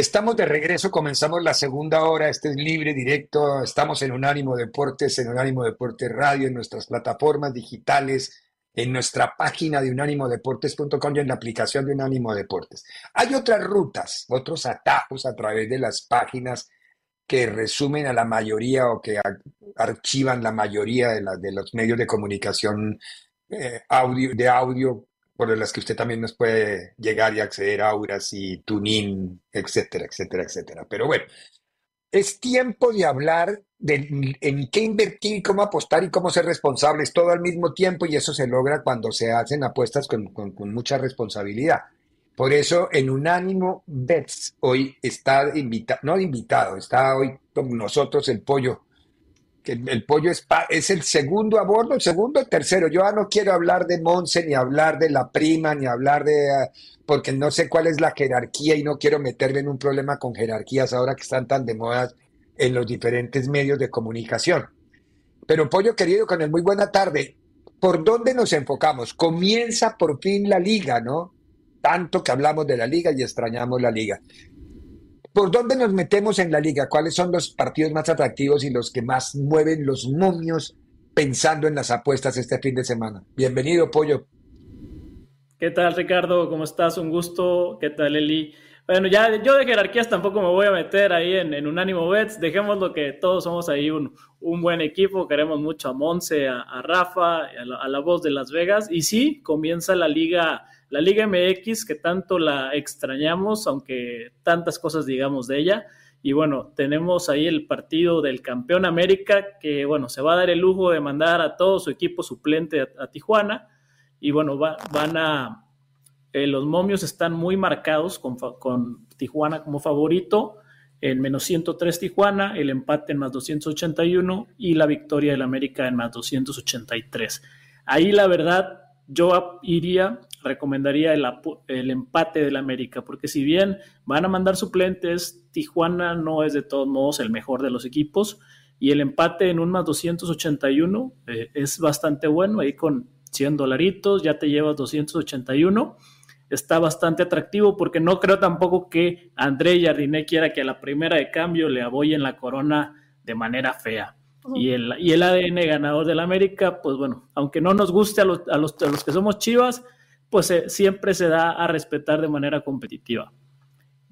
Estamos de regreso, comenzamos la segunda hora, este es libre, directo, estamos en Unánimo Deportes, en Unánimo Deportes Radio, en nuestras plataformas digitales, en nuestra página de unánimodeportes.com y en la aplicación de Unánimo Deportes. Hay otras rutas, otros atajos a través de las páginas que resumen a la mayoría o que archivan la mayoría de, los medios de comunicación eh, audio, de audio por las que usted también nos puede llegar y acceder a Auras y Tunin, etcétera, etcétera, etcétera. Pero bueno, es tiempo de hablar de en qué invertir, cómo apostar y cómo ser responsables todo al mismo tiempo y eso se logra cuando se hacen apuestas con, con, con mucha responsabilidad. Por eso en Unánimo Bets hoy está invitado, no invitado, está hoy con nosotros el pollo que el pollo es, es el segundo a bordo, el segundo, el tercero. Yo no quiero hablar de Monse, ni hablar de la prima, ni hablar de... Ah, porque no sé cuál es la jerarquía y no quiero meterme en un problema con jerarquías ahora que están tan de moda en los diferentes medios de comunicación. Pero pollo querido, con el muy buena tarde, ¿por dónde nos enfocamos? Comienza por fin la liga, ¿no? Tanto que hablamos de la liga y extrañamos la liga. ¿Por dónde nos metemos en la liga? ¿Cuáles son los partidos más atractivos y los que más mueven los momios pensando en las apuestas este fin de semana? Bienvenido, Pollo. ¿Qué tal, Ricardo? ¿Cómo estás? Un gusto. ¿Qué tal, Eli? Bueno, ya yo de jerarquías tampoco me voy a meter ahí en, en Unánimo Bets. Dejémoslo que todos somos ahí un, un buen equipo. Queremos mucho a Monse, a, Rafa, a la voz de Las Vegas. Y sí, comienza la liga la Liga MX que tanto la extrañamos, aunque tantas cosas digamos de ella. Y bueno, tenemos ahí el partido del campeón América que, bueno, se va a dar el lujo de mandar a todo su equipo suplente a, Tijuana. Y bueno, van a... Eh, los momios están muy marcados con, con Tijuana como favorito. En menos 103 Tijuana, el empate en más 281 y la victoria del América en más 283. Ahí la verdad, yo iría recomendaría el, el empate del América, porque si bien van a mandar suplentes, Tijuana no es de todos modos el mejor de los equipos y el empate en un más 281 eh, es bastante bueno, ahí con 100 dolaritos ya te llevas 281. Está bastante atractivo porque no creo tampoco que André Jardiné quiera que a la primera de cambio le aboyen la corona de manera fea. Y el, y el ADN ganador del América, pues bueno, aunque no nos guste a los, a los, a los que somos chivas, pues eh, siempre se da a respetar de manera competitiva.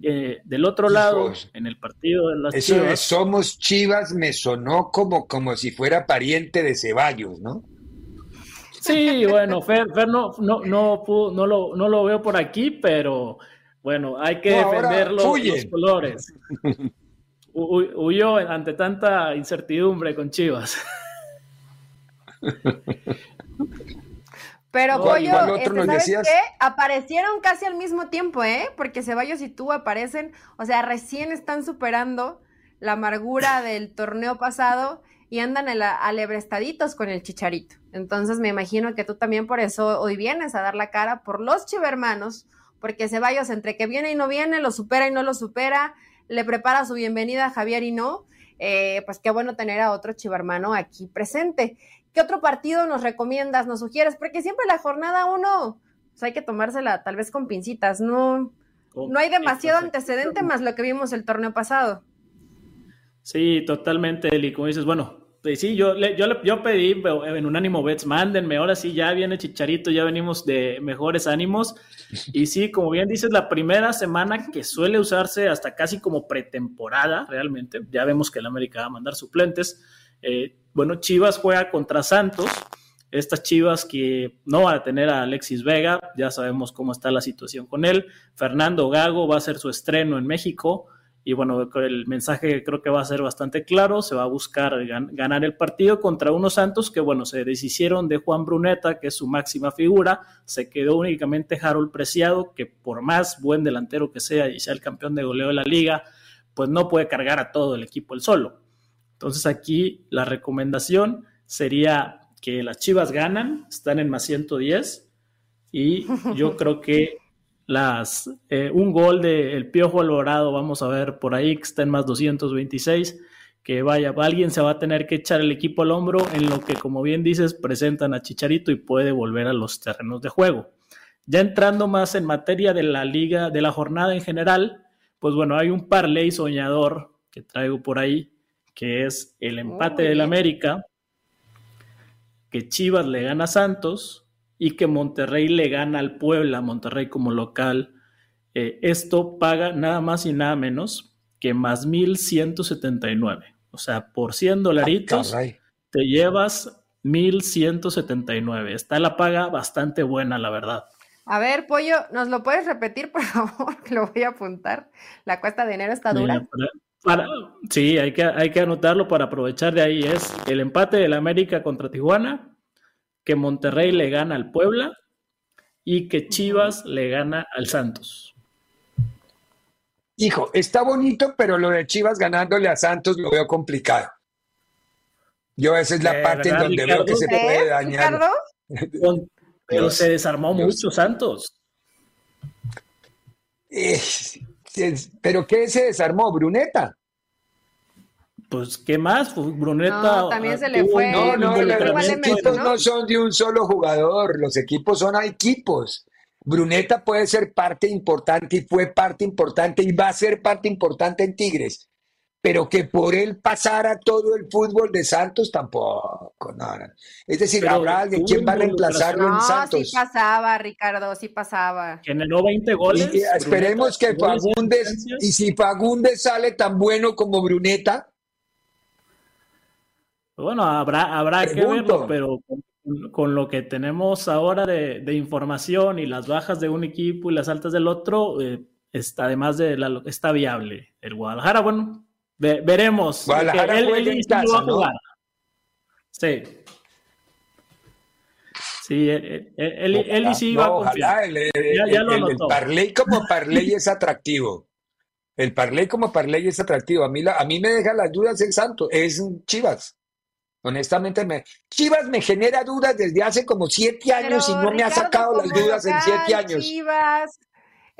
Eh, del otro lado, en el partido de las eso Chivas. somos Chivas me sonó como, como si fuera pariente de Ceballos, ¿no? Sí, bueno, Fer, no, no, no, no, lo, no lo veo por aquí, pero bueno, hay que defender los, los, colores. huyó ante tanta incertidumbre con Chivas. Pero Pollo, este, ¿sabes qué? Aparecieron casi al mismo tiempo, ¿eh? Porque Ceballos y tú aparecen, o sea, recién están superando la amargura del torneo pasado y andan alebrestaditos con el chicharito. Entonces me imagino que tú también por eso hoy vienes a dar la cara por los chivermanos, porque Ceballos entre que viene y no viene, lo supera y no lo supera, le prepara su bienvenida a Javier y no, eh, pues qué bueno tener a otro chivermano aquí presente. ¿Qué otro partido nos recomiendas, nos sugieres? Porque siempre la jornada uno, pues hay que tomársela tal vez con pincitas, no, no hay demasiado antecedente más lo que vimos el torneo pasado. Sí, totalmente, Eli. Como dices, bueno, pues sí, yo, yo, yo pedí en un ánimo bets, mándenme, ahora sí, ya viene Chicharito, ya venimos de mejores ánimos. Y sí, como bien dices, la primera semana que suele usarse hasta casi como pretemporada, realmente, ya vemos que el América va a mandar suplentes. Eh, bueno, Chivas juega contra Santos. Estas Chivas que no van a tener a Alexis Vega, ya sabemos cómo está la situación con él. Fernando Gago va a hacer su estreno en México. y bueno, el mensaje creo que va a ser bastante claro, se va a buscar ganar el partido contra unos Santos que bueno, se deshicieron de Juan Bruneta, que es su máxima figura, se quedó únicamente Harold Preciado, que por más buen delantero que sea y sea el campeón de goleo de la liga, pues no puede cargar a todo el equipo el solo. Entonces aquí la recomendación sería que las Chivas ganan, están en más 110 y yo creo que las, eh, un gol del el Piojo Alvarado, vamos a ver por ahí que está en más 226, que vaya, alguien se va a tener que echar el equipo al hombro en lo que, como bien dices, presentan a Chicharito y puede volver a los terrenos de juego. Ya entrando más en materia de la liga, de la jornada en general, pues bueno, hay un parlay soñador que traigo por ahí, que es el empate del América, que Chivas le gana a Santos, y que Monterrey le gana al Puebla, Monterrey como local. Eh, esto paga nada más y nada menos que más 1.179. O sea, por 100 dolaritos te llevas 1.179. Está la paga bastante buena, la verdad. A ver, Pollo, ¿nos lo puedes repetir, por favor? Lo voy a apuntar. La cuesta de enero está dura. Sí, hay que, hay que anotarlo para aprovechar de ahí. Es el empate del América contra Tijuana, que Monterrey le gana al Puebla y que Chivas le gana al Santos. Hijo, está bonito, pero lo de Chivas ganándole a Santos lo veo complicado. Yo esa es la parte en donde veo que se puede dañar. Pero se desarmó mucho Santos. Eh, ¿Pero qué se desarmó? ¿Bruneta? pues, ¿qué más? Pues, Bruneta. No, también se le fue. No, no, los equipos ¿no? son de un solo jugador, los equipos son equipos. Bruneta puede ser parte importante y fue parte importante y va a ser parte importante en Tigres. Pero que por él pasara todo el fútbol de Santos tampoco, no, Es decir, habrá alguien, ¿quién va a reemplazarlo en Santos? Sí pasaba, Ricardo, sí pasaba. Generó 20 goles. esperemos que Fagundes, y si Fagundes sale tan bueno como Bruneta, bueno, habrá, habrá que verlo, pero con, lo que tenemos ahora de, información y las bajas de un equipo y las altas del otro, eh, está además de la, está viable. El Guadalajara, bueno, veremos. Guadalajara él, él, va a jugar. Sí. Sí, él, él, sí va a confiar. El, ya, lo el, parlay como parlay es atractivo. El parlay como parlay es atractivo. A mí, la, a mí me deja las dudas el Santo, es Chivas. Honestamente, me, Chivas me genera dudas desde hace como siete años y no me ha sacado las dudas en siete años. Chivas,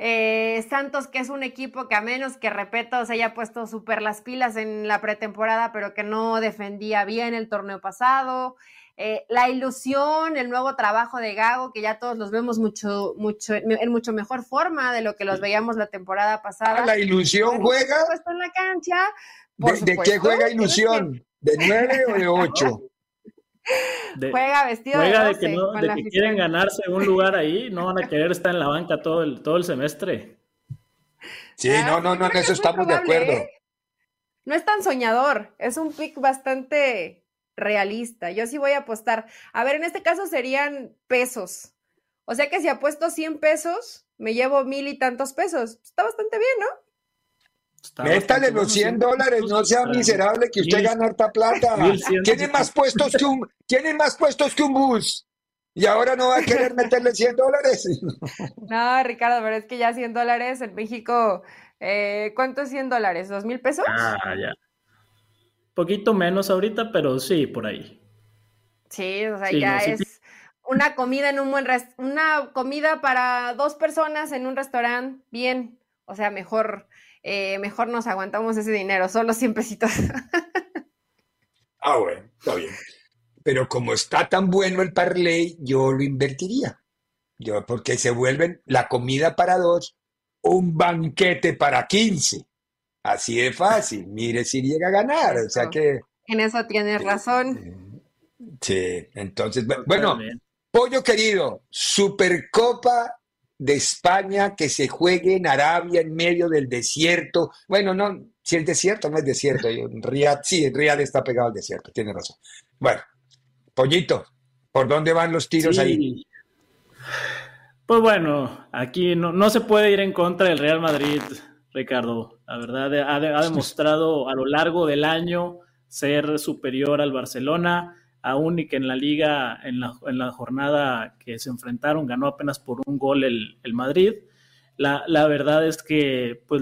eh, Santos, que es un equipo que a menos que, repito, se haya puesto súper las pilas en la pretemporada, pero que no defendía bien el torneo pasado. Eh, la ilusión, el nuevo trabajo de Gago, que ya todos los vemos mucho, mucho, en mucho mejor forma de lo que los veíamos la temporada pasada. Ah, ¿La ilusión juega? en la cancha. ¿De, qué juega ilusión? ¿De nueve o de ocho? Juega vestido juega de, que, no, de que quieren ganarse un lugar ahí, no van a querer estar en la banca todo el, todo el semestre. Sí, ah, no, no, no, en eso estamos de acuerdo. ¿eh? No es tan soñador, es un pick bastante realista. Yo sí voy a apostar. A ver, en este caso serían pesos. O sea que si apuesto 100 pesos, me llevo mil y tantos pesos. Está bastante bien, ¿no? Métale los 100 dólares, no sea miserable que usted gana harta plata. Tiene más puestos que un, tiene más puestos que un bus. Y ahora no va a querer meterle 100 dólares. No, Ricardo, pero es que ya 100 dólares en México, eh, ¿cuánto es 100 dólares? ¿Dos mil pesos? Ah, ya. Poquito menos ahorita, pero sí, por ahí. Sí, o sea, ya es una comida en un buen una comida para dos personas en un restaurante, bien. O sea, mejor eh, mejor nos aguantamos ese dinero, solo 100 pesitos. ah, bueno, está bien. Pero como está tan bueno el parlay, yo lo invertiría. Yo, porque se vuelven la comida para dos, un banquete para 15. Así de fácil. Mire si llega a ganar. O sea que. En eso tienes razón. Sí, entonces, bueno, pollo querido, Supercopa de España que se juegue en Arabia en medio del desierto. Bueno, no, si el desierto no es desierto, Riyadh, sí, Riyadh está pegado al desierto, tiene razón. Bueno, Pollito, ¿por dónde van los tiros ahí? Pues bueno, aquí no, no, se puede ir en contra del Real Madrid. Ricardo. La verdad, ha, demostrado a lo largo del año ser superior al Barcelona, aún y que en la liga, en la, jornada que se enfrentaron, ganó apenas por un gol el, Madrid. La, verdad es que pues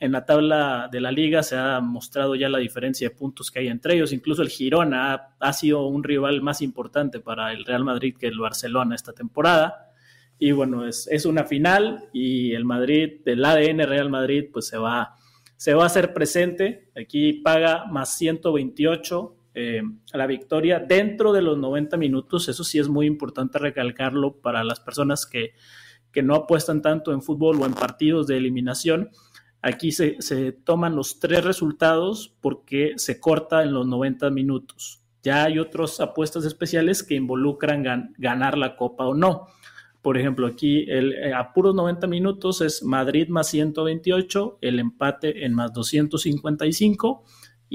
en la tabla de la liga se ha mostrado ya la diferencia de puntos que hay entre ellos. Incluso el Girona ha, sido un rival más importante para el Real Madrid que el Barcelona esta temporada. Y bueno, es, es una final y el Madrid, del ADN Real Madrid, pues se va, se va a hacer presente. Aquí paga más 128 eh, la victoria dentro de los 90 minutos. Eso sí es muy importante recalcarlo para las personas que, que no apuestan tanto en fútbol o en partidos de eliminación Aquí se, toman los tres resultados porque se corta en los 90 minutos. Ya hay otras apuestas especiales que involucran ganar la copa o no. Por ejemplo, aquí el, eh, a puros 90 minutos es Madrid más 128, el empate en más 255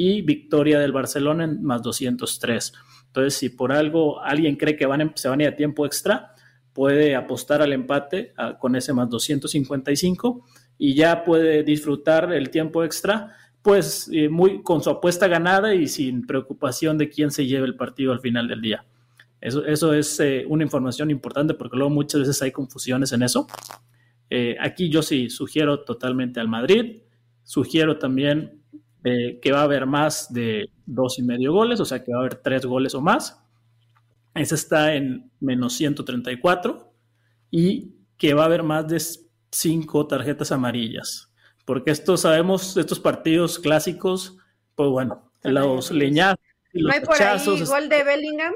y victoria del Barcelona en más 203. Entonces, si por algo alguien cree que van, se van a ir a tiempo extra, puede apostar al empate con ese más 255 y ya puede disfrutar el tiempo extra, pues eh, muy con su apuesta ganada y sin preocupación de quién se lleve el partido al final del día. Eso, eso es eh, una información importante porque luego muchas veces hay confusiones en eso. Eh, aquí yo sí sugiero totalmente al Madrid, sugiero también que va a haber más de dos y medio goles, o sea que va a haber tres goles o más. Ese está en menos 134 y que va a haber más de cinco tarjetas amarillas. Porque estos sabemos, estos partidos clásicos, pues bueno, los leñazos y los ¿No hay por ahí gol de Bellingham?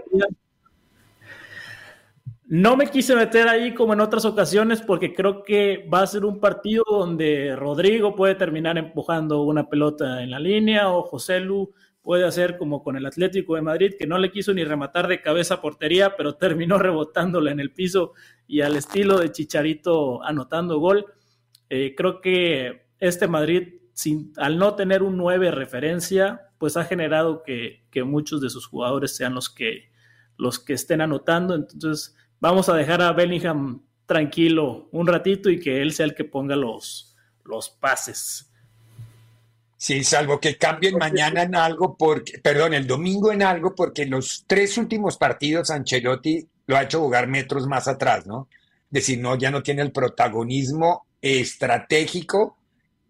No me quise meter ahí como en otras ocasiones porque creo que va a ser un partido donde Rodrigo puede terminar empujando una pelota en la línea o José Lu puede hacer como con el Atlético de Madrid, que no le quiso ni rematar de cabeza portería, pero terminó rebotándola en el piso y al estilo de Chicharito anotando gol. Eh, creo que este Madrid, sin, al no tener un 9 referencia, pues ha generado que, que, muchos de sus jugadores sean los que, los que estén anotando. Entonces, vamos a dejar a Bellingham tranquilo un ratito y que él sea el que ponga los, los pases. Sí, salvo que cambien mañana en algo, porque, perdón, el domingo en algo, porque en los tres últimos partidos Ancelotti lo ha hecho jugar metros más atrás, ¿no? Es decir, no, ya no tiene el protagonismo estratégico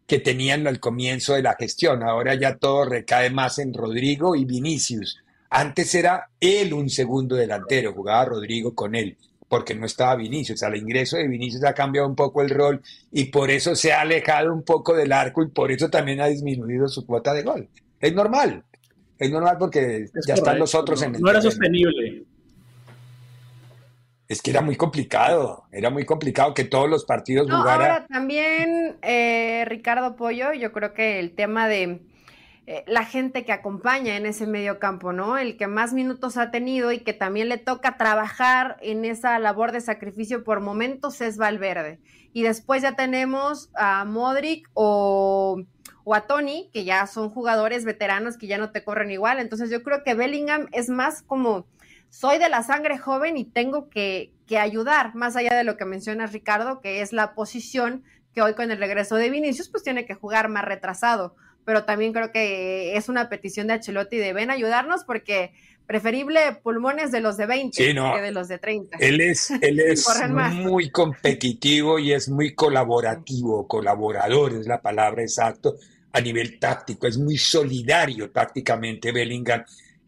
que tenían al comienzo de la gestión. Ahora ya todo recae más en Rodrigo y Vinicius. Antes era él un segundo delantero, jugaba Rodrigo con él porque no estaba Vinicius. Al ingreso de Vinicius ha cambiado un poco el rol y por eso se ha alejado un poco del arco y por eso también ha disminuido su cuota de gol. Es normal, es normal porque ya están los otros en el. No era sostenible. Es que era muy complicado, era muy complicado que todos los partidos no, Ahora también, eh, Ricardo Pollo, yo creo que el tema de eh, la gente que acompaña en ese medio campo, ¿no? El que más minutos ha tenido y que también le toca trabajar en esa labor de sacrificio por momentos es Valverde. Y después ya tenemos a Modric o, a Tony, que ya son jugadores veteranos que ya no te corren igual. Entonces yo creo que Bellingham es más como soy de la sangre joven y tengo que, que, ayudar, más allá de lo que menciona Ricardo, que es la posición que hoy con el regreso de Vinicius, pues tiene que jugar más retrasado pero también creo que es una petición de Achelotti de ven ayudarnos porque preferible pulmones de los de 20 que de los de 30. Él es, él es muy competitivo y es muy colaborativo, colaborador es la palabra exacto a nivel táctico, es muy solidario tácticamente Bellingham.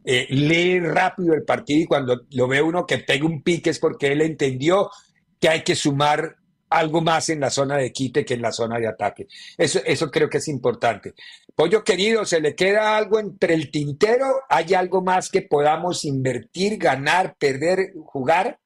Eh, lee rápido el partido y cuando lo ve uno que pega un pique es porque él entendió que hay que sumar algo más en la zona de quite que en la zona de ataque. Eso, eso creo que es importante. Pollo querido, ¿se le queda algo entre el tintero? ¿Hay algo más que podamos invertir, ganar, perder, jugar?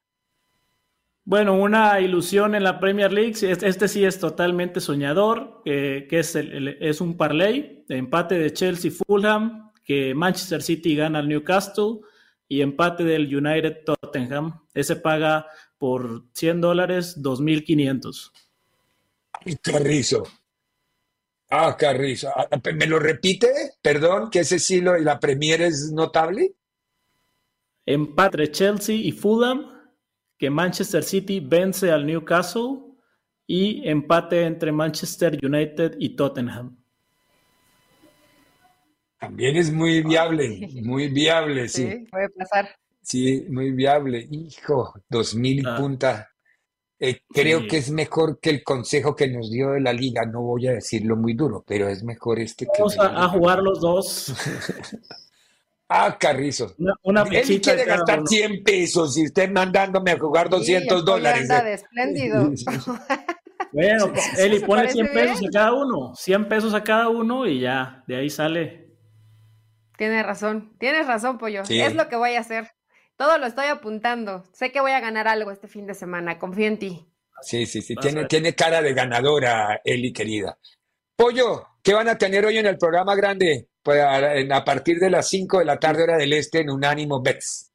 Bueno, una ilusión en la Premier League, este sí es totalmente soñador, que es, es un parlay, empate de Chelsea-Fulham, que Manchester City gana al Newcastle y empate del United Tottenham. Ese paga por 100 dólares 2.500. Carrizo. Ah, Carrizo. Ah, ¿Me lo repite? Perdón, que ese sí y la Premier es notable. Empate Chelsea y Fulham, que Manchester City vence al Newcastle y empate entre Manchester United y Tottenham. También es muy viable, muy viable, sí. Sí, puede pasar. Sí, muy viable. Hijo, dos mil y Ah. punta. Eh, creo Sí. que es mejor que el consejo que nos dio de la liga. No voy a decirlo muy duro, pero es mejor este que Vamos de la a, jugar los dos. Ah, Carrizo. Una, una Él quiere gastar uno. 100 pesos y usted mandándome a jugar Sí, el 200 pollo dólares. anda de espléndido. Bueno, Eli, ¿Se ponle parece 100 pesos bien? a cada uno. 100 pesos a cada uno y ya, de ahí sale. Tienes razón, tienes razón, pollo. Sí. Es lo que voy a hacer. Todo lo estoy apuntando. Sé que voy a ganar algo este fin de semana. Confío en ti. Sí, sí, sí. Tiene, cara de ganadora, Eli, querida. Pollo, ¿qué van a tener hoy en el programa grande? Pues a, en- a partir de las 5 de la tarde, hora del este, en Unánimo Bets.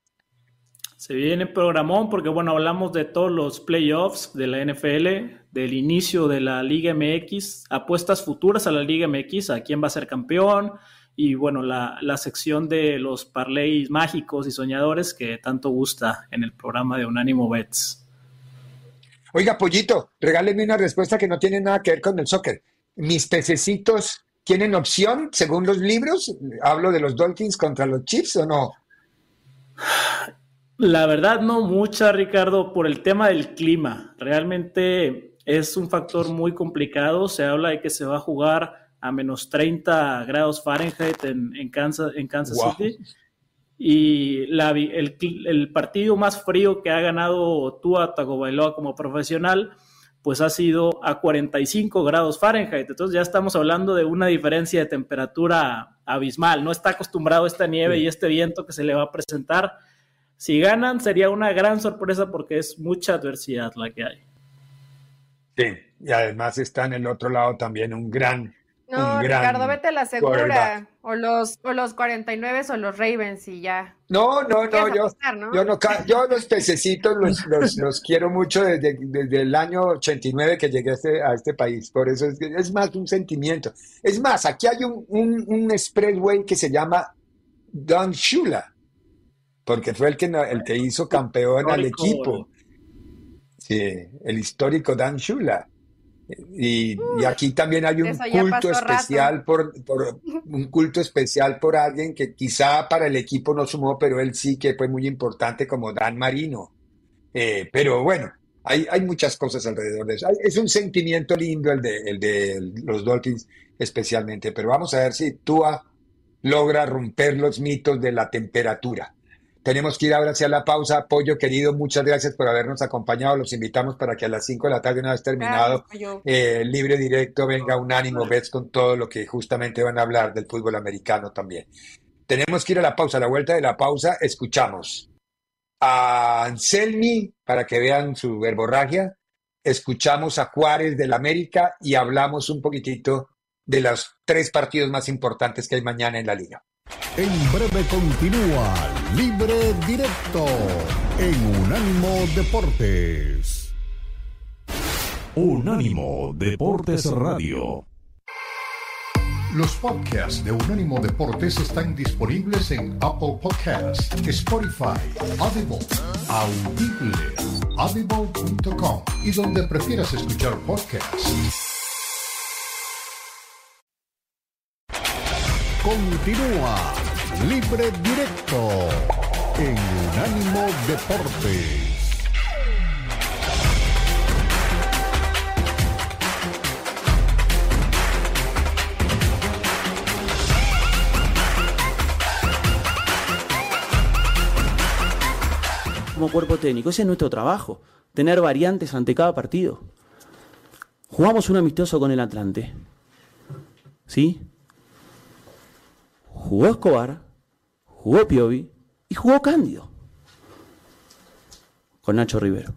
Se viene programón porque, bueno, hablamos de todos los playoffs de la NFL, del inicio de la Liga MX, apuestas futuras a la Liga MX, a quién va a ser campeón y, bueno, la, la sección de los parlays mágicos y soñadores que tanto gusta en el programa de Unánimo Bets. Oiga, Pollito, regáleme una respuesta que no tiene nada que ver con el soccer. ¿Mis pececitos tienen opción según los libros? ¿Hablo de los Dolphins contra los Chiefs o no? La verdad, no mucha, Ricardo, por el tema del clima. Realmente es un factor muy complicado. Se habla de que se va a jugar a menos 30 grados Fahrenheit en, en Kansas, en Kansas Wow. City. Y la el partido más frío que ha ganado Tua Tagovailoa como profesional, pues ha sido a 45 grados Fahrenheit. Entonces ya estamos hablando de una diferencia de temperatura abismal. No está acostumbrado a esta nieve y este viento que se le va a presentar. Si ganan, sería una gran sorpresa porque es mucha adversidad la que hay. Sí, y además está en el otro lado también un gran, No, Ricardo, vete a la segura. O los, o los 49 o los Ravens y ya. No, no, no, ¿Quieres yo, apostar, no? yo no, ca- yo los pececitos los, los, los quiero mucho desde, desde el año 89 que llegué a este, a este país. Por eso es, es más un sentimiento. Es más, aquí hay un, un, un expressway que se llama Don Shula, porque fue el que, no- el que hizo campeón al equipo. Sí, el histórico Dan Shula. Y, y aquí también hay un culto especial por, por un culto especial por alguien que quizá para el equipo no sumó, pero él sí que fue muy importante como Dan Marino. Eh, pero bueno, hay, hay muchas cosas alrededor de eso. Hay- Es un sentimiento lindo el de, el de los Dolphins especialmente, pero vamos a ver si Tua logra romper los mitos de la temperatura. Tenemos que ir ahora hacia la pausa. Pollo querido, muchas gracias por habernos acompañado. Los invitamos para que a las 5 de la tarde, una vez terminado, eh, libre directo, venga Unánimo Bets con todo lo que justamente van a hablar del fútbol americano también. Tenemos que ir a la pausa. A la vuelta de la pausa, escuchamos a Anselmi para que vean su verborragia. Escuchamos a Juárez del América y hablamos un poquitito de los tres partidos más importantes que hay mañana en la liga. En breve continúa Libre Directo en Unánimo Deportes. Unánimo Deportes Radio. Los podcasts de Unánimo Deportes están disponibles en Apple Podcasts, Spotify, Audible, Audible, audible.com y donde prefieras escuchar podcasts. Continúa Libre Directo en Unánimo Deportes. como cuerpo técnico. Ese es nuestro trabajo, tener variantes ante cada partido. Jugamos un amistoso con el Atlante. ¿Sí? Jugó Escobar, jugó Piovi y jugó Cándido. Con Nacho Rivero.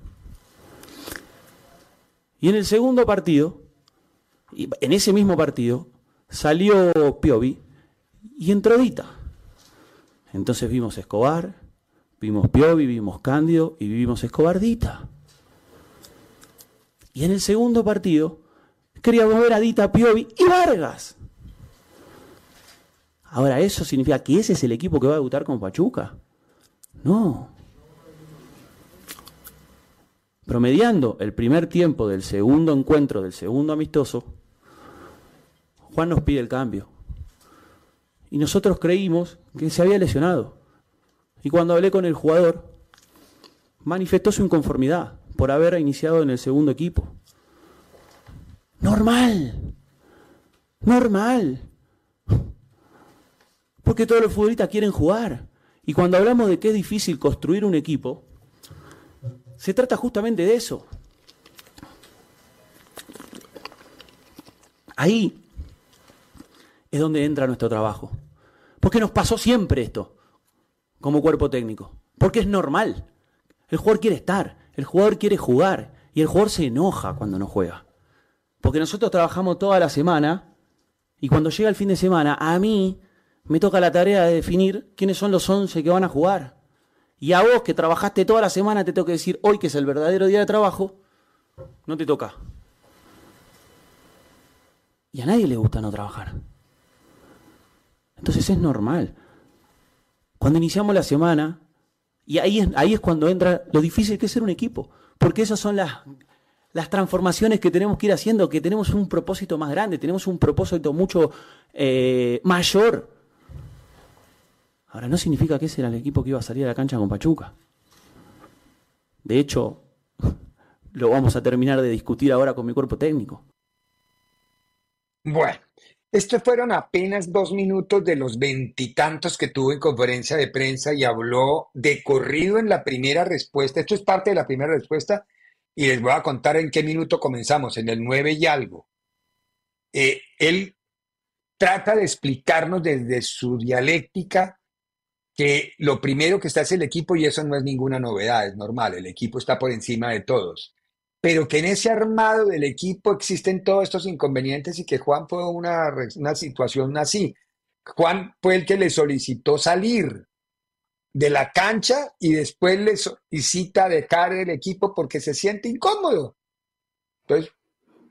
Y en el segundo partido, en ese mismo partido, salió Piovi y entró Dita. Entonces vimos Escobar, vimos Piovi, vimos Cándido y vimos Escobardita. Y en el segundo partido queríamos ver a Dita, Piovi y Vargas. Ahora, ¿eso significa que ese es el equipo que va a debutar con Pachuca? No. promediando el primer tiempo del segundo encuentro, del segundo amistoso, Juan nos pide el cambio. Y nosotros creímos que se había lesionado. Y cuando hablé con el jugador, manifestó su inconformidad por haber iniciado en el segundo equipo. Normal. Normal. Porque todos los futbolistas quieren jugar. Y cuando hablamos de que es difícil construir un equipo, se trata justamente de eso. Ahí es donde entra nuestro trabajo. Porque nos pasó siempre esto, como cuerpo técnico. Porque es normal. El jugador quiere estar, el jugador quiere jugar y el jugador se enoja cuando no juega. Porque nosotros trabajamos toda la semana y cuando llega el fin de semana, a mí me toca la tarea de definir quiénes son los 11 que van a jugar. Y a vos que trabajaste toda la semana te tengo que decir hoy que es el verdadero día de trabajo, no te toca. Y a nadie le gusta no trabajar. Entonces es normal. Cuando iniciamos la semana, y ahí es, ahí es cuando entra lo difícil que es ser un equipo, porque esas son las, las transformaciones que tenemos que ir haciendo, que tenemos un propósito más grande, tenemos un propósito mucho eh, mayor. Ahora, no significa que ese era el equipo que iba a salir a la cancha con Pachuca. De hecho, lo vamos a terminar de discutir ahora con mi cuerpo técnico. Bueno, estos fueron apenas dos minutos de los veintitantos que tuvo en conferencia de prensa y habló de corrido en la primera respuesta. Esto es parte de la primera respuesta y les voy a contar en qué minuto comenzamos, en el nueve y algo. Eh, él trata de explicarnos desde su dialéctica que lo primero que está es el equipo y eso no es ninguna novedad, es normal, el equipo está por encima de todos pero que en ese armado del equipo existen todos estos inconvenientes y que Juan fue una, una situación así. Juan fue el que le solicitó salir de la cancha y después le solicita dejar el equipo porque se siente incómodo. Entonces,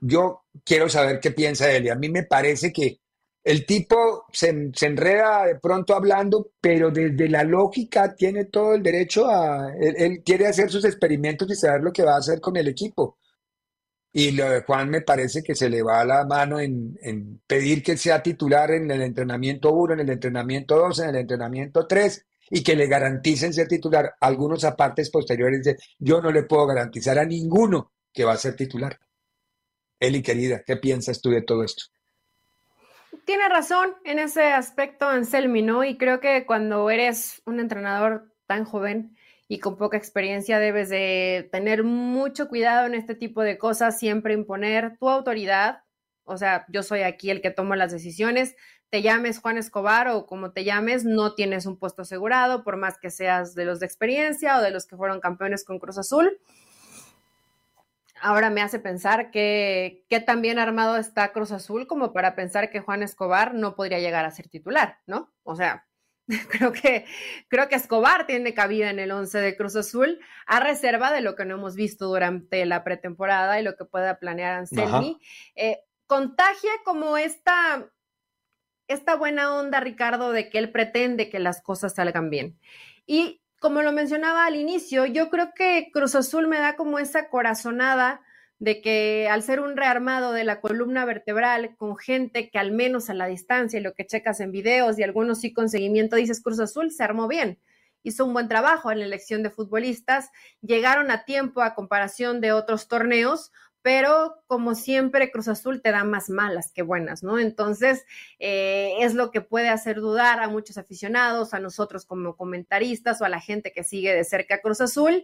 yo quiero saber qué piensa él y a mí me parece que el tipo se, enreda de pronto hablando, pero desde la lógica tiene todo el derecho a... Él, quiere hacer sus experimentos y saber lo que va a hacer con el equipo. Y lo de Juan me parece que se le va la mano en, en pedir que sea titular en el entrenamiento 1, en el entrenamiento 2, en el entrenamiento 3 y que le garanticen ser titular. Algunos apartes posteriores de yo no le puedo garantizar a ninguno que va a ser titular. Eli, querida, ¿qué piensas tú de todo esto? Tiene razón en ese aspecto Anselmi, ¿no? Y creo que cuando eres un entrenador tan joven y con poca experiencia debes de tener mucho cuidado en este tipo de cosas, siempre imponer tu autoridad. O sea, yo soy aquí el que toma las decisiones, te llames Juan Escobar o como te llames, no tienes un puesto asegurado, por más que seas de los de experiencia o de los que fueron campeones con Cruz Azul ahora me hace pensar que, qué tan bien armado está Cruz Azul como para pensar que Juan Escobar no podría llegar a ser titular, ¿no? O sea, creo que, creo que Escobar tiene cabida en el 11 de Cruz Azul, a reserva de lo que no hemos visto durante la pretemporada y lo que pueda planear Anselmi. Eh, contagia como esta, esta buena onda, Ricardo, de que él pretende que las cosas salgan bien. Y como lo mencionaba al inicio, yo creo que Cruz Azul me da como esa corazonada de que al ser un rearmado de la columna vertebral con gente que al menos a la distancia y lo que checas en videos y algunos sí con seguimiento dices Cruz Azul se armó bien, hizo un buen trabajo en la elección de futbolistas, llegaron a tiempo a comparación de otros torneos, pero como siempre Cruz Azul te da más malas que buenas, ¿no? Entonces, eh, es lo que puede hacer dudar a muchos aficionados, a nosotros como comentaristas o a la gente que sigue de cerca Cruz Azul.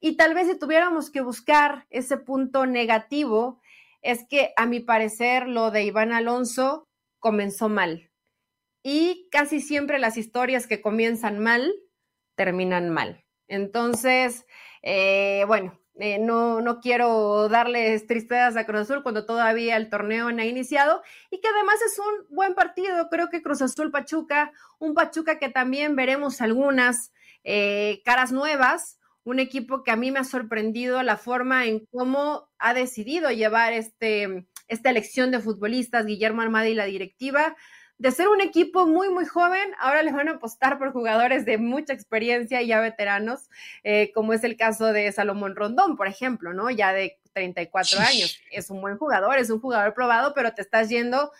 Y tal vez si tuviéramos que buscar ese punto negativo, es que a mi parecer lo de Iván Alonso comenzó mal. Y casi siempre las historias que comienzan mal terminan mal. Entonces, eh, bueno, eh, no, no quiero darles tristezas a Cruz Azul cuando todavía el torneo no ha iniciado y que además es un buen partido. Creo que Cruz Azul Pachuca, un Pachuca que también veremos algunas eh, caras nuevas, un equipo que a mí me ha sorprendido la forma en cómo ha decidido llevar este, esta elección de futbolistas, Guillermo Armada y la directiva de ser un equipo muy, muy joven, ahora les van a apostar por jugadores de mucha experiencia y ya veteranos, eh, como es el caso de Salomón Rondón, por ejemplo, ¿no? Ya de 34 años. Es un buen jugador, es un jugador probado, pero te estás yendo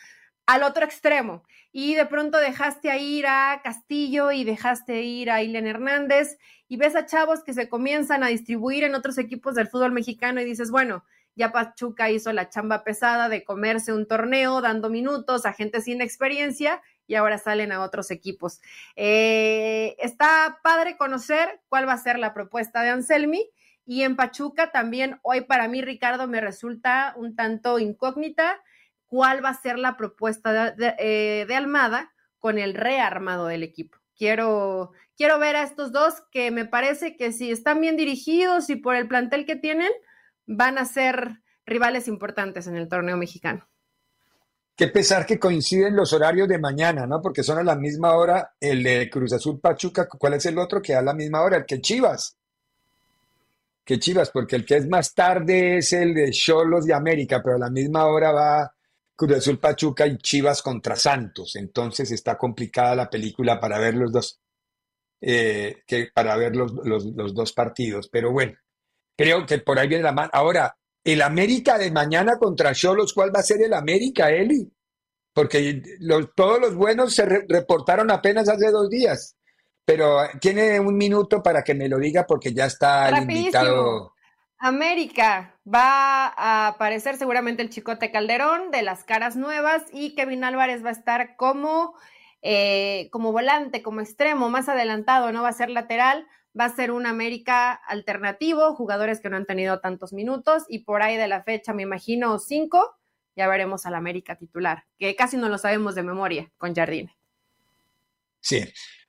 al otro extremo. Y de pronto dejaste a ir a Castillo y dejaste ir a Ilen Hernández y ves a chavos que se comienzan a distribuir en otros equipos del fútbol mexicano y dices, bueno, ya Pachuca hizo la chamba pesada de comerse un torneo dando minutos a gente sin experiencia y ahora salen a otros equipos. Eh, está padre conocer cuál va a ser la propuesta de Anselmi. Y en Pachuca también hoy para mí, Ricardo, me resulta un tanto incógnita cuál va a ser la propuesta de, eh, de Almada con el rearmado del equipo. Quiero, quiero ver a estos dos que me parece que si están bien dirigidos y por el plantel que tienen, van a ser rivales importantes en el torneo mexicano. Qué pesar que coinciden los horarios de mañana, ¿no? Porque son a la misma hora el de Cruz Azul Pachuca. ¿Cuál es el otro que a la misma hora? El que Chivas. Que Chivas, porque el que es más tarde es el de Cholos de América, pero a la misma hora va Cruz Azul Pachuca y Chivas contra Santos. Entonces está complicada la película para ver los dos, eh, que para ver los, los dos partidos. Pero bueno, Creo que por ahí viene la mano. Ahora, el América de mañana contra Cholos, ¿cuál va a ser el América, Eli? Porque todos los buenos se reportaron apenas hace dos días. Pero tiene un minuto para que me lo diga porque ya está el invitado. América va a aparecer seguramente el Chicote Calderón de las caras nuevas y Kevin Álvarez va a estar como, eh, como volante, como extremo, más adelantado, no va a ser lateral va a ser un América alternativo, jugadores que no han tenido tantos minutos y por ahí de la fecha, me imagino, cinco, ya veremos al América titular, que casi no lo sabemos de memoria con Jardine. Sí,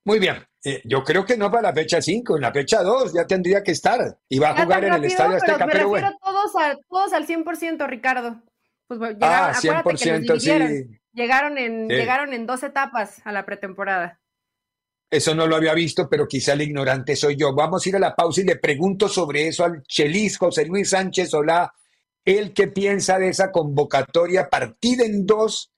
muy bien. Eh, yo creo que no para la fecha 5, en la fecha 2 ya tendría que estar. Y va a jugar en el Estadio Azteca, pero, bueno. todos, todos al 100%, Ricardo. Pues llegaron, ah, 100%, sí. Llegaron en, llegaron en dos etapas a la pretemporada. Eso no lo había visto, pero quizá el ignorante soy yo. Vamos a ir a la pausa y le pregunto sobre eso al Chelis José Luis Sánchez Solá, el que piensa de esa convocatoria partida en dos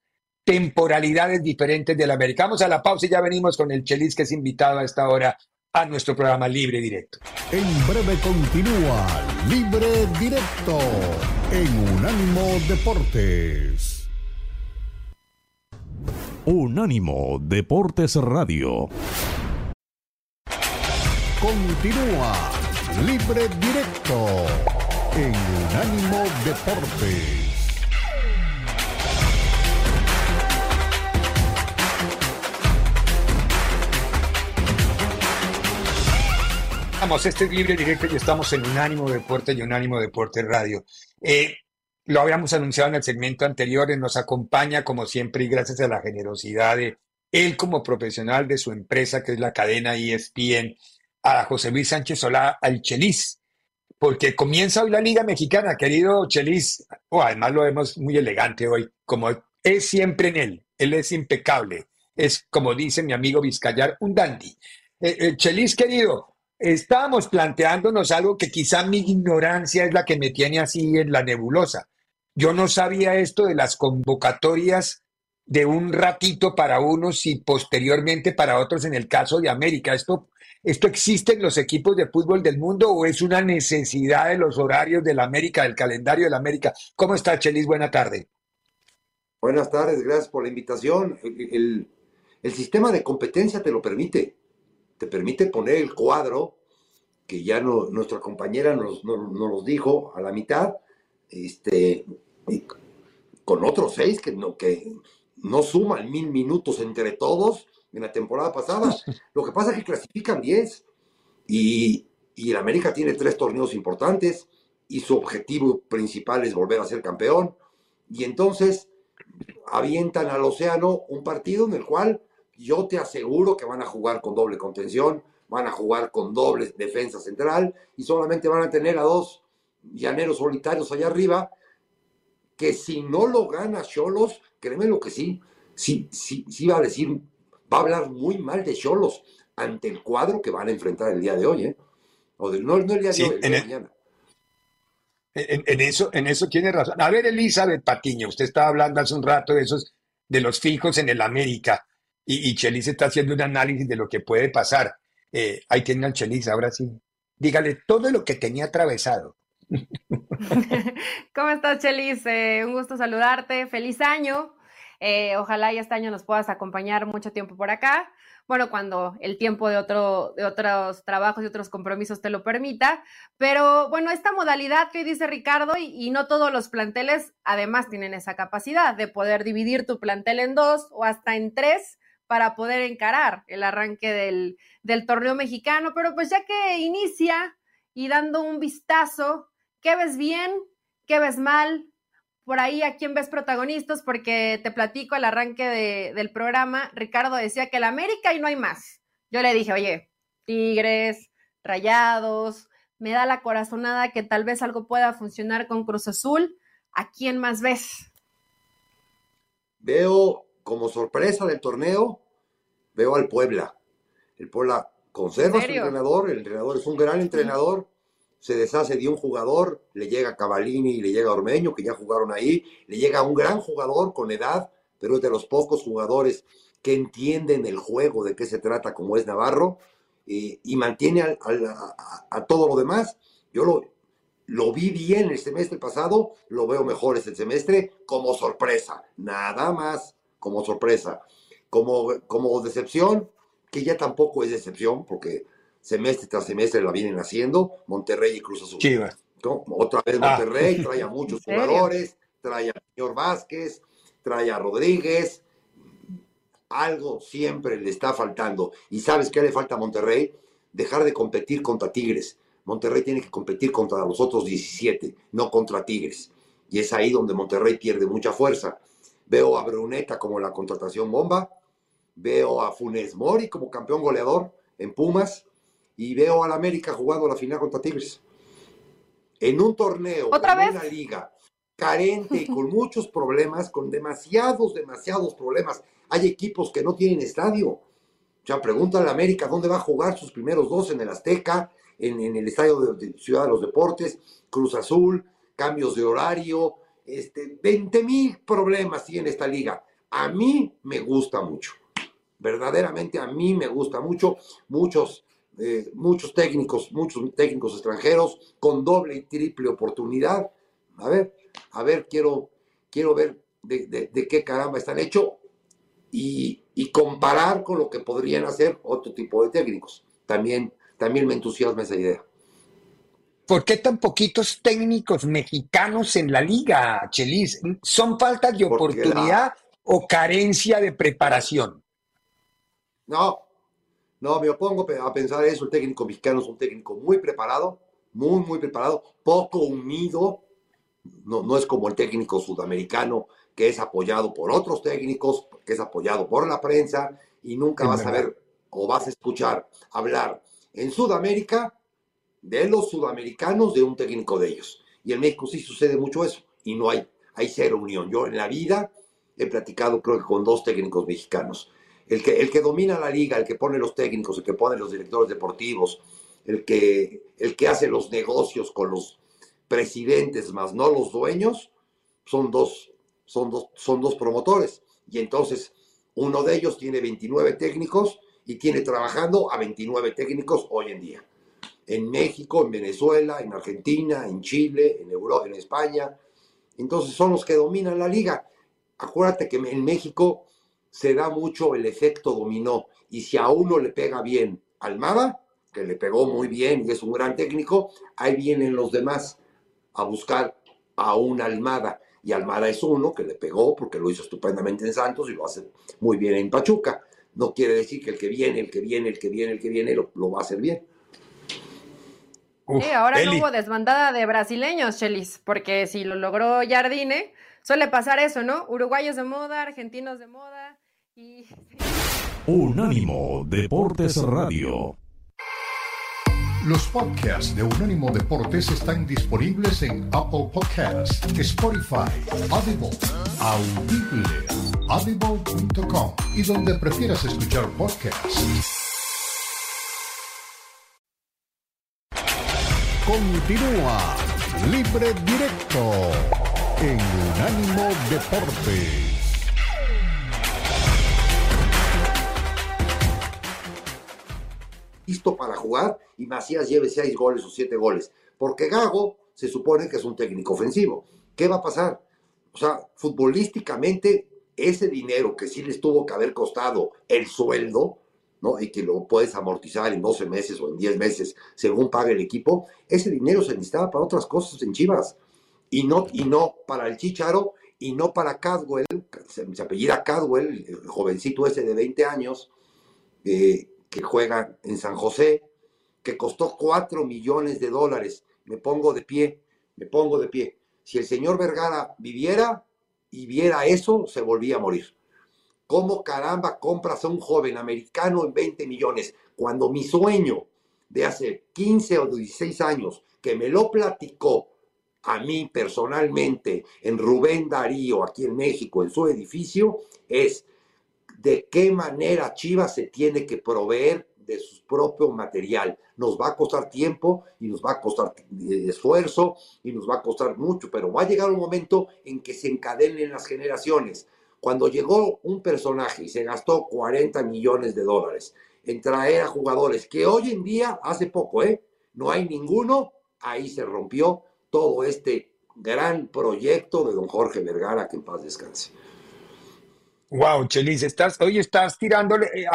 temporalidades diferentes del América. Vamos a la pausa y ya venimos con el Chelis que es invitado a esta hora a nuestro programa Libre Directo. En breve continúa Libre Directo en Unánimo Deportes. Unánimo Deportes Radio. Continúa Libre Directo en Unánimo Deportes. Vamos, este es Libre Directo y estamos en Unánimo Deportes y Unánimo Deportes Radio. Eh, lo habíamos anunciado en el segmento anterior, nos acompaña como siempre y gracias a la generosidad de él como profesional de su empresa, que es la cadena ESPN, a José Luis Sánchez Solá, al Chelis, porque comienza hoy la Liga Mexicana, querido Chelis. Oh, además lo vemos muy elegante hoy, como es siempre en él, él es impecable, es como dice mi amigo Vizcayar, un dandy. Eh, eh, Chelis, querido, estábamos planteándonos algo que quizá mi ignorancia es la que me tiene así en la nebulosa. Yo no sabía esto de las convocatorias de un ratito para unos y posteriormente para otros en el caso de América. ¿Esto, ¿Esto existe en los equipos de fútbol del mundo o es una necesidad de los horarios de la América, del calendario de la América? ¿Cómo está, Chelis? Buena tarde. Buenas tardes, gracias por la invitación. El, sistema de competencia te lo permite. Te permite poner el cuadro, que ya no, nuestra compañera nos, nos, nos los dijo a la mitad, este, con otros seis que no, que no suman mil minutos entre todos en la temporada pasada. Lo que pasa es que clasifican diez y, y el América tiene tres torneos importantes y su objetivo principal es volver a ser campeón. Y entonces avientan al océano un partido en el cual yo te aseguro que van a jugar con doble contención, van a jugar con doble defensa central y solamente van a tener a dos llaneros solitarios allá arriba que si no lo gana Cholos, créeme lo que sí, sí, sí, sí va a decir, va a hablar muy mal de Cholos ante el cuadro que van a enfrentar el día de hoy, ¿eh? O no, el día de hoy, el día de mañana. En, eso, en eso tiene razón. A ver, Elizabeth Patiño, usted estaba hablando hace un rato de esos de los fijos en el América y, y Chelis está haciendo un análisis de lo que puede pasar. Eh, ahí tiene al Chelis, ahora sí. Dígale todo lo que tenía atravesado. ¿Cómo estás, Chelis? Eh, un gusto saludarte. Feliz año. Eh, ojalá y este año nos puedas acompañar mucho tiempo por acá. Bueno, cuando el tiempo de, otro, de otros trabajos y otros compromisos te lo permita. Pero bueno, esta modalidad que hoy dice Ricardo, y, no todos los planteles además tienen esa capacidad de poder dividir tu plantel en dos o hasta en tres para poder encarar el arranque del, del torneo mexicano. Pero pues ya que inicia y dando un vistazo, ¿qué ves bien? ¿Qué ves mal? por ahí a quién ves protagonistas, porque te platico el arranque del programa, Ricardo decía que el América y no hay más. Yo le dije, oye, Tigres, Rayados, me da la corazonada que tal vez algo pueda funcionar con Cruz Azul. ¿A quién más ves? Veo como sorpresa del torneo, veo al Puebla. El Puebla conserva su entrenador, el entrenador es un gran entrenador se deshace de un jugador, le llega Cavalini y le llega Ormeño, que ya jugaron ahí, le llega un gran jugador con edad, pero es de los pocos jugadores que entienden el juego, de qué se trata, como es Navarro, y mantiene a, todo lo demás. Yo lo, lo vi bien el semestre pasado, lo veo mejor este semestre, como sorpresa, nada más como sorpresa. Como, como decepción, que ya tampoco es decepción, porque semestre tras semestre la vienen haciendo, Monterrey y Cruz Azul. Otra vez ah. Monterrey, trae a muchos jugadores, trae a señor Vázquez, trae a Rodríguez, algo siempre le está faltando. ¿Y sabes qué le falta a Monterrey? Dejar de competir contra Tigres. Monterrey tiene que competir contra los otros 17, no contra Tigres. Y es ahí donde Monterrey pierde mucha fuerza. Veo a Bruneta como la contratación bomba, veo a Funes Mori como campeón goleador en Pumas, y veo al América jugando la final contra Tigres. En un torneo, ¿Otra en una liga carente y con muchos problemas, con demasiados, demasiados problemas. Hay equipos que no tienen estadio. O sea, pregunta al América dónde va a jugar sus primeros dos en el Azteca, en, el estadio de, Ciudad de los Deportes, Cruz Azul, cambios de horario, este, 20 mil problemas tiene esta liga. A mí me gusta mucho. Verdaderamente a mí me gusta mucho. Muchos eh, muchos técnicos, muchos técnicos extranjeros con doble y triple oportunidad. A ver, a ver, quiero, quiero ver de, qué caramba están hechos y, comparar con lo que podrían hacer otro tipo de técnicos. También, también me entusiasma esa idea. ¿Por qué tan poquitos técnicos mexicanos en la liga, Chelis? ¿Son faltas de oportunidad o carencia de preparación? No, no, me opongo a pensar eso. El técnico mexicano es un técnico muy preparado, muy, muy preparado, poco unido. No, no es como el técnico sudamericano que es apoyado por otros técnicos, que es apoyado por la prensa y nunca vas a ver o vas a escuchar hablar en Sudamérica de los sudamericanos de un técnico de ellos. Y en México sí sucede mucho eso y no hay, hay cero unión. Yo en la vida he platicado creo que con dos técnicos mexicanos el que, el que domina la liga, el que pone los técnicos, el que pone los directores deportivos, el que, el que hace los negocios con los presidentes, más no los dueños, son dos, son dos, son dos promotores. Y entonces uno de ellos tiene 29 técnicos y tiene trabajando a 29 técnicos hoy en día. En México, en Venezuela, en Argentina, en Chile, en Europa, en España. Entonces son los que dominan la liga. Acuérdate que en México se da mucho el efecto dominó. Y si a uno le pega bien Almada, que le pegó muy bien y es un gran técnico, ahí vienen los demás a buscar a una Almada. Y Almada es uno que le pegó porque lo hizo estupendamente en Santos y lo hace muy bien en Pachuca. No quiere decir que el que viene, el que viene, el que viene, el que viene, lo, va a hacer bien. ahora no hubo desbandada de brasileños, Chelis, porque si lo logró Jardine, suele pasar eso, ¿no? Uruguayos de moda, argentinos de moda y... Unánimo Deportes Radio. Los podcasts de Unánimo Deportes están disponibles en Apple Podcasts, Spotify, Audible, Audible, audible.com y donde prefieras escuchar podcasts. Continúa Libre Directo en Unánimo Deportes. Listo para jugar y Macías lleve seis goles o siete goles. Porque Gago se supone que es un técnico ofensivo. ¿Qué va a pasar? O sea, futbolísticamente, ese dinero que sí les tuvo que haber costado el sueldo, ¿no? Y que lo puedes amortizar en 12 meses o en 10 meses, según pague el equipo, ese dinero se necesitaba para otras cosas en Chivas. Y no, y no para el Chicharo y no para Cadwell, se, se apellida Cadwell, el jovencito ese de 20 años, eh, que juega en San José, que costó 4 millones de dólares. Me pongo de pie, me pongo de pie. Si el señor Vergara viviera y viera eso, se volvía a morir. ¿Cómo caramba compras a un joven americano en 20 millones? Cuando mi sueño de hace 15 o 16 años, que me lo platicó a mí personalmente en Rubén Darío, aquí en México, en su edificio, es de qué manera Chivas se tiene que proveer de su propio material. Nos va a costar tiempo y nos va a costar eh, esfuerzo y nos va a costar mucho, pero va a llegar un momento en que se encadenen las generaciones. Cuando llegó un personaje y se gastó 40 millones de dólares en traer a jugadores que hoy en día, hace poco, ¿eh? No hay ninguno, ahí se rompió todo este gran proyecto de don Jorge Vergara, que en paz descanse. Wow, Chelis, estás, hoy estás tirándole. Eh,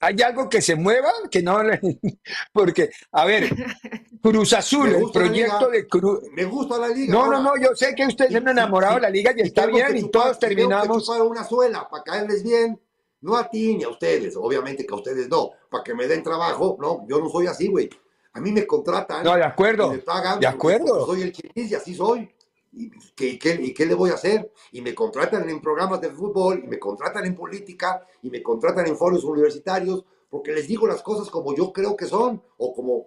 ¿Hay algo que se mueva? Que no Porque, a ver, Cruz Azul, el proyecto de Cruz. Me gusta la liga. No, no, no, yo sé que ustedes han enamorado de la liga y, está bien, y todos terminamos. para una suela, para caerles bien. No a ti ni a ustedes, obviamente que a ustedes no, para que me den trabajo. No, yo no soy así, güey. A mí me contratan. No, de acuerdo. de acuerdo. Soy el chinis y así soy. ¿Y qué, ¿Y qué, le voy a hacer? Y me contratan en programas de fútbol, y me contratan en política, y me contratan en foros universitarios, porque les digo las cosas como yo creo que son, o como,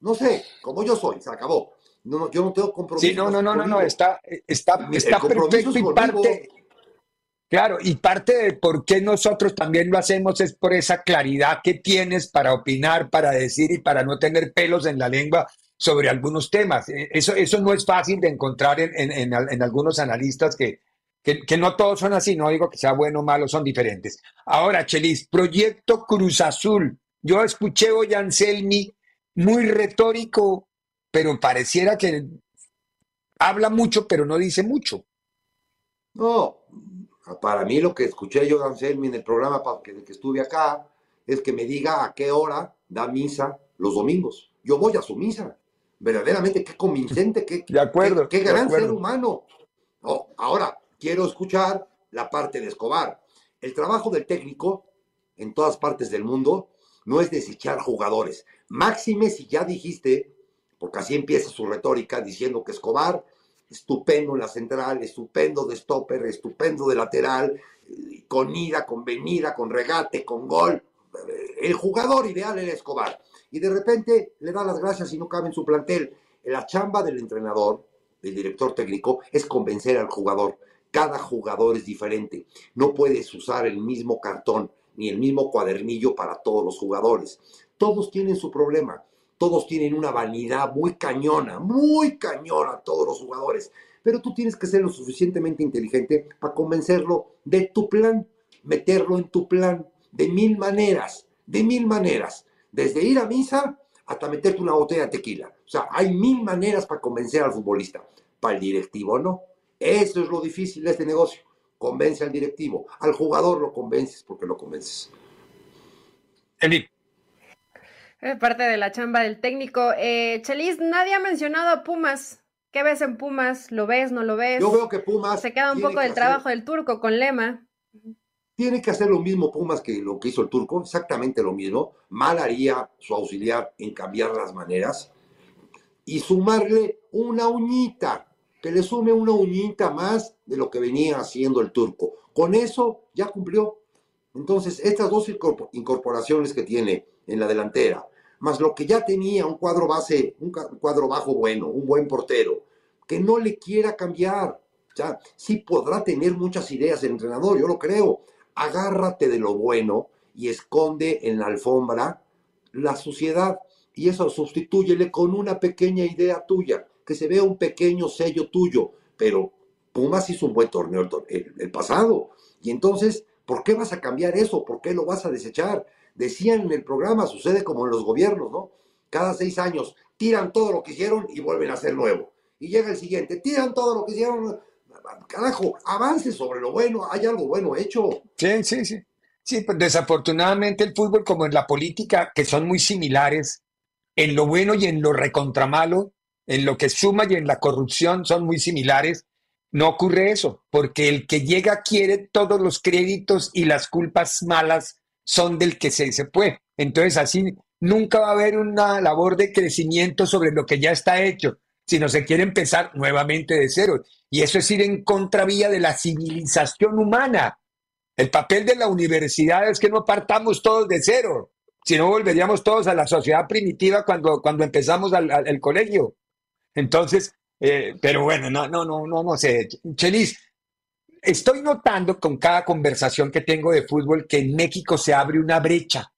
no sé, como yo soy, se acabó. No, yo no tengo compromiso. Sí, no, no, no, no, no, está, está, está perfecto y parte, claro, y parte de por qué nosotros también lo hacemos es por esa claridad que tienes para opinar, para decir y para no tener pelos en la lengua sobre algunos temas. Eh, eso, eso no es fácil de encontrar en, algunos analistas que, que, no todos son así, no digo que sea bueno o malo, son diferentes. Ahora, Chelis, Proyecto Cruz Azul. Yo escuché hoy a Anselmi muy retórico, pero pareciera que habla mucho, pero no dice mucho. No, para mí lo que escuché yo de Anselmi en el programa que, que estuve acá es que me diga a qué hora da misa los domingos. Yo voy a su misa verdaderamente qué convincente, qué, de acuerdo, qué, gran ser humano. ahora, quiero escuchar la parte de Escobar. El trabajo del técnico en todas partes del mundo no es desechar jugadores. Máxime si ya dijiste, porque así empieza su retórica diciendo que Escobar, estupendo en la central, estupendo de stopper, estupendo de lateral, con ida, con venida, con regate, con gol. El jugador ideal era Escobar y de repente le da las gracias y no cabe en su plantel. La chamba del entrenador, del director técnico, es convencer al jugador. Cada jugador es diferente. No puedes usar el mismo cartón ni el mismo cuadernillo para todos los jugadores. Todos tienen su problema. Todos tienen una vanidad muy cañona, muy cañona todos los jugadores. Pero tú tienes que ser lo suficientemente inteligente para convencerlo de tu plan, meterlo en tu plan de mil maneras, de mil maneras. Desde ir a misa hasta meterte una botella de tequila. O sea, hay mil maneras para convencer al futbolista. Para el directivo no. Eso es lo difícil de este negocio. Convence al directivo. Al jugador lo convences porque lo convences. Eli. Parte de la chamba del técnico. Eh, Chelis, nadie ha mencionado a Pumas. ¿Qué ves en Pumas? ¿Lo ves? ¿No lo ves? Yo veo que Pumas. Se queda un poco del trabajo del turco con Lema. Tiene que hacer lo mismo Pumas que lo que hizo el turco, exactamente lo mismo. Mal haría su auxiliar en cambiar las maneras y sumarle una uñita, que le sume una uñita más de lo que venía haciendo el turco. Con eso ya cumplió. Entonces, estas dos incorporaciones que tiene en la delantera, más lo que ya tenía, un cuadro base, un cuadro bajo bueno, un buen portero, que no le quiera cambiar. O sea, sí podrá tener muchas ideas el entrenador, yo lo creo, agárrate de lo bueno y esconde en la alfombra la suciedad. Y eso sustitúyele con una pequeña idea tuya, que se vea un pequeño sello tuyo. Pero Pumas hizo un buen torneo el pasado. Y entonces, ¿por qué vas a cambiar eso? ¿Por qué lo vas a desechar? Decían en el programa, sucede como en los gobiernos, ¿no? Cada seis años tiran todo lo que hicieron y vuelven a hacer nuevo. Y llega el siguiente, tiran todo lo que hicieron, carajo, avance sobre lo bueno, hay algo bueno hecho. Sí, sí, sí. Sí, pues desafortunadamente el fútbol como en la política, que son muy similares, en lo bueno y en lo recontramalo, en lo que suma y en la corrupción son muy similares, no ocurre eso, porque el que llega quiere todos los créditos y las culpas malas son del que se, se fue. Entonces así nunca va a haber una labor de crecimiento sobre lo que ya está hecho, sino se quiere empezar nuevamente de cero. Y eso es ir en contravía de la civilización humana. El papel de la universidad es que no partamos todos de cero, sino volveríamos todos a la sociedad primitiva cuando, cuando empezamos al, al colegio. Entonces, eh, pero bueno, no, no, no, no, no sé. Chelis, estoy notando con cada conversación que tengo de fútbol que en México se abre una brecha.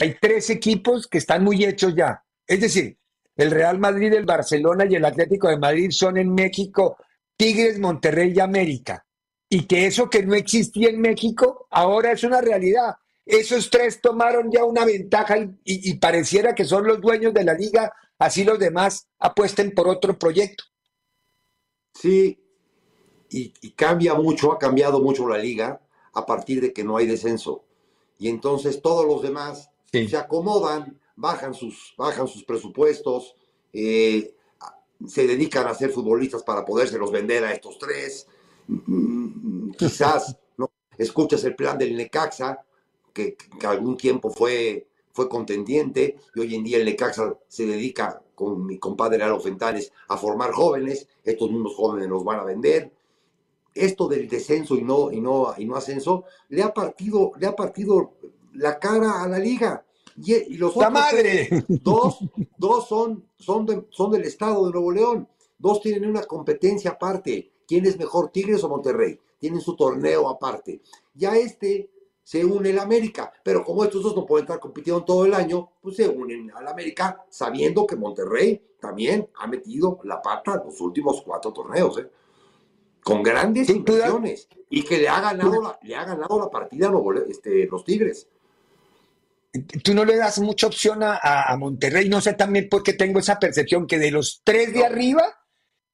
Hay tres equipos que están muy hechos ya. Es decir, el Real Madrid, el Barcelona y el Atlético de Madrid son en México Tigres, Monterrey y América. Y que eso que no existía en México ahora es una realidad. Esos tres tomaron ya una ventaja y pareciera que son los dueños de la liga así los demás apuesten por otro proyecto. Sí, y, cambia mucho, ha cambiado mucho la liga a partir de que no hay descenso. Y entonces todos los demás se acomodan, bajan sus, bajan sus presupuestos, eh, se dedican a ser futbolistas para podérselos vender a estos tres. Mm, quizás ¿no? escuchas el plan del Necaxa, que, que algún tiempo fue fue contendiente y hoy en día el Necaxa se dedica con mi compadre Alo Fentanes a formar jóvenes, estos mismos jóvenes los van a vender. Esto del descenso y no, y no, y no ascenso le ha partido, le ha partido la cara a la liga. Y, los ¡La madre! dos, dos son, son, son del estado de Nuevo León. Dos tienen una competencia aparte. ¿Quién es mejor, Tigres o Monterrey? Tienen su torneo aparte. Ya este se une el América, pero como estos dos no pueden estar compitiendo todo el año, pues se unen al América sabiendo que Monterrey también ha metido la pata en los últimos cuatro torneos, ¿eh? Con grandes inversiones y que le ha ganado la, le ha ganado la partida a este, los Tigres. Tú no le das mucha opción a, Monterrey, no sé también por qué tengo esa percepción que de los tres de arriba,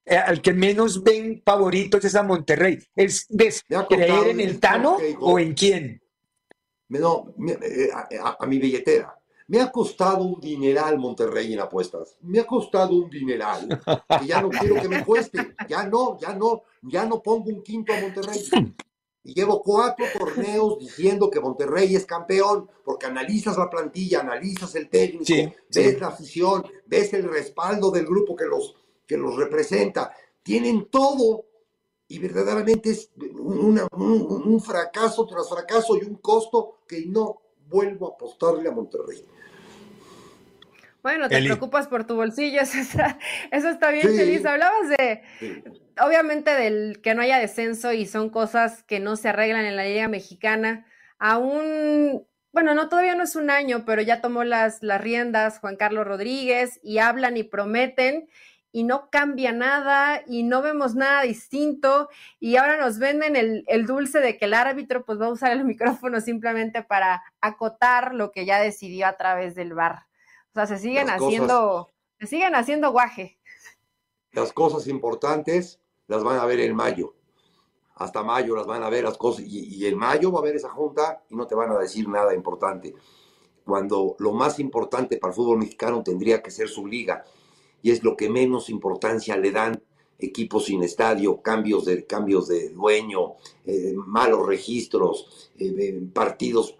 eh, al que menos ven favoritos es a Monterrey. ¿Es de creer en el Tano o en quién? no, eh, a, mi billetera. Me ha costado un dineral Monterrey en apuestas. Me ha costado un dineral. Que ya no quiero que me cueste. Ya no, ya no, ya no pongo un quinto a Monterrey. Y llevo cuatro torneos diciendo que Monterrey es campeón, porque analizas la plantilla, analizas el técnico, ves la afición, ves el respaldo del grupo que los, que los representa. Tienen todo y verdaderamente es un, fracaso tras fracaso y un costo que no vuelvo a apostarle a Monterrey. Bueno, te preocupas por tu bolsillo, eso está, bien, feliz. Hablabas de, obviamente, del que no haya descenso y son cosas que no se arreglan en la Liga Mexicana. Aún, bueno, no, todavía no es un año, pero ya tomó las, las riendas Juan Carlos Rodríguez y hablan y prometen y no cambia nada y no vemos nada distinto y ahora nos venden el, dulce de que el árbitro pues va a usar el micrófono simplemente para acotar lo que ya decidió a través del bar. O sea, se siguen haciendo, se siguen haciendo guaje. Las cosas importantes las van a ver en mayo. Hasta mayo las van a ver las cosas y, y en mayo va a haber esa junta y no te van a decir nada importante. Cuando lo más importante para el fútbol mexicano tendría que ser su liga y es lo que menos importancia le dan equipos sin estadio, cambios de, cambios de dueño, eh, malos registros, eh, eh, partidos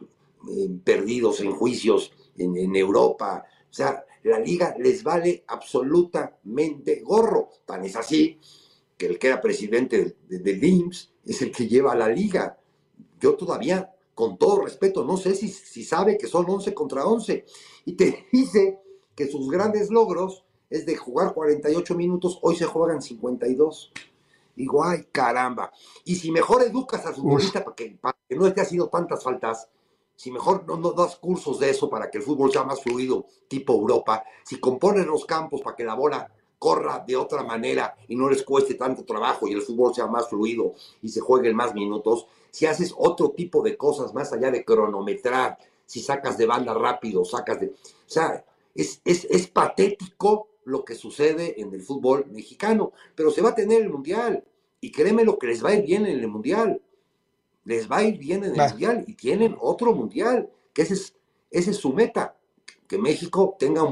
perdidos en juicios en, Europa. O sea, la liga les vale absolutamente gorro. Tan es así que el que era presidente del de, IMSS es el que lleva la liga. Yo todavía, con todo respeto, no sé si, si sabe que son 11 contra 11. Y te dice que sus grandes logros es de jugar 48 minutos, hoy se juegan 52. Digo, ay, caramba. Y si mejor educas al futbolista para que, no esté haciendo tantas faltas, si mejor no, no, das cursos de eso para que el fútbol sea más fluido, tipo Europa, si compones los campos para que la bola corra de otra manera y no les cueste tanto trabajo y el fútbol sea más fluido y se jueguen más minutos, si haces otro tipo de cosas más allá de cronometrar, si sacas de banda rápido, sacas de... O sea, es, es, es patético lo que sucede en el fútbol mexicano, pero se va a tener el Mundial. Y créeme lo que les va a ir bien en el Mundial. Les va a ir bien en el Mundial y tienen otro Mundial, que ese es, ese es su meta, que México tenga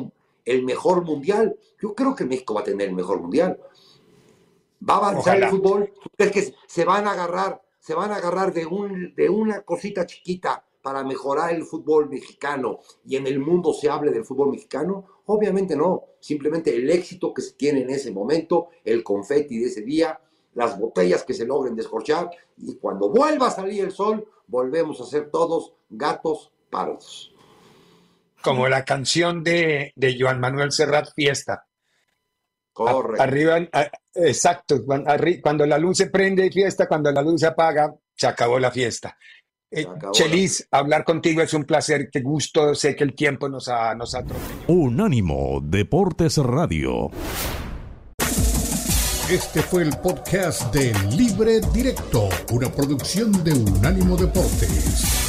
el mejor Mundial. Yo creo que México va a tener el mejor Mundial. Va a avanzar el fútbol, es que se van a agarrar, se van a agarrar de, un, de una cosita chiquita para mejorar el fútbol mexicano y en el mundo se hable del fútbol mexicano? Obviamente no, simplemente el éxito que se tiene en ese momento, el confeti de ese día, las botellas que se logren descorchar y cuando vuelva a salir el sol, volvemos a ser todos gatos pardos. Como la canción de, de Joan Manuel Serrat, Fiesta. Correcto. arriba, exacto, cuando la luz se prende fiesta, cuando la luz se apaga, se acabó la fiesta. Eh, Chelis, hablar contigo es un placer, qué gusto, sé que el tiempo nos ha, nos ha Unánimo Deportes Radio. Este fue el podcast de Libre Directo, una producción de Unánimo Deportes.